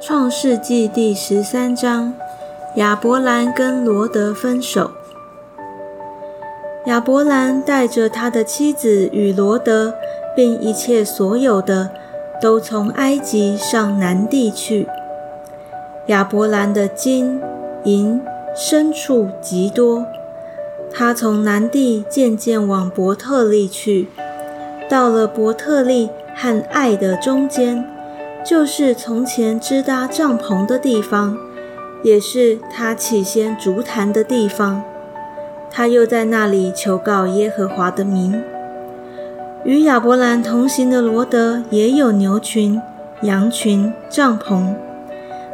创世纪第十三章：亚伯兰跟罗德分手。亚伯兰带着他的妻子与罗德，并一切所有的，都从埃及上南地去。亚伯兰的金银牲畜极多，他从南地渐渐往伯特利去，到了伯特利和爱的中间。就是从前支搭帐篷的地方，也是他起先足坛的地方。他又在那里求告耶和华的名。与亚伯兰同行的罗德也有牛群、羊群、帐篷，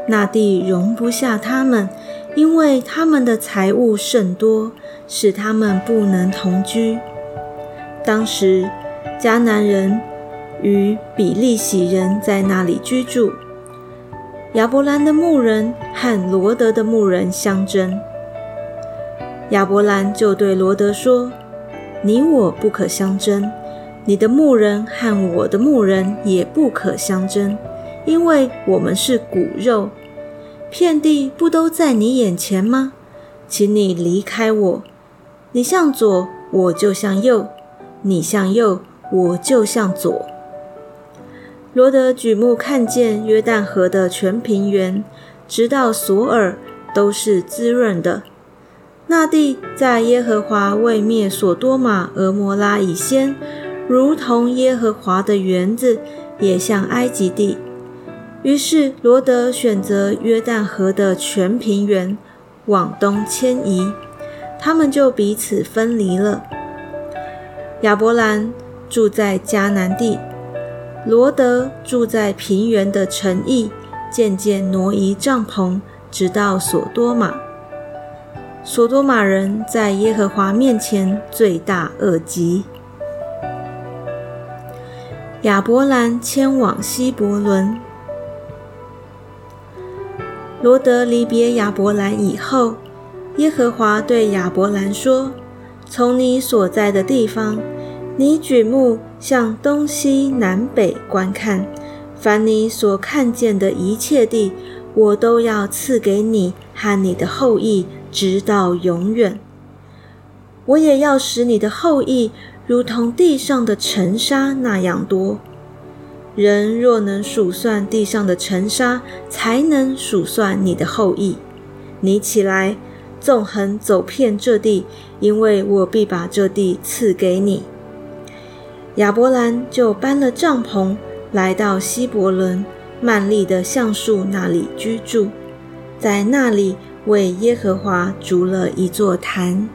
那地容不下他们，因为他们的财物甚多，使他们不能同居。当时迦南人。与比利洗人在那里居住。亚伯兰的牧人和罗德的牧人相争。亚伯兰就对罗德说：“你我不可相争，你的牧人和我的牧人也不可相争，因为我们是骨肉。遍地不都在你眼前吗？请你离开我。你向左，我就向右；你向右，我就向左。”罗德举目看见约旦河的全平原，直到索尔，都是滋润的。那地在耶和华未灭所多玛、俄摩拉以先，如同耶和华的园子，也像埃及地。于是罗德选择约旦河的全平原往东迁移，他们就彼此分离了。亚伯兰住在迦南地。罗德住在平原的城邑，渐渐挪移帐篷，直到索多玛。索多玛人在耶和华面前罪大恶极。亚伯兰迁往希伯伦。罗德离别亚伯兰以后，耶和华对亚伯兰说：“从你所在的地方。”你举目向东西南北观看，凡你所看见的一切地，我都要赐给你和你的后裔，直到永远。我也要使你的后裔如同地上的尘沙那样多。人若能数算地上的尘沙，才能数算你的后裔。你起来，纵横走遍这地，因为我必把这地赐给你。亚伯兰就搬了帐篷，来到希伯伦曼利的橡树那里居住，在那里为耶和华筑了一座坛。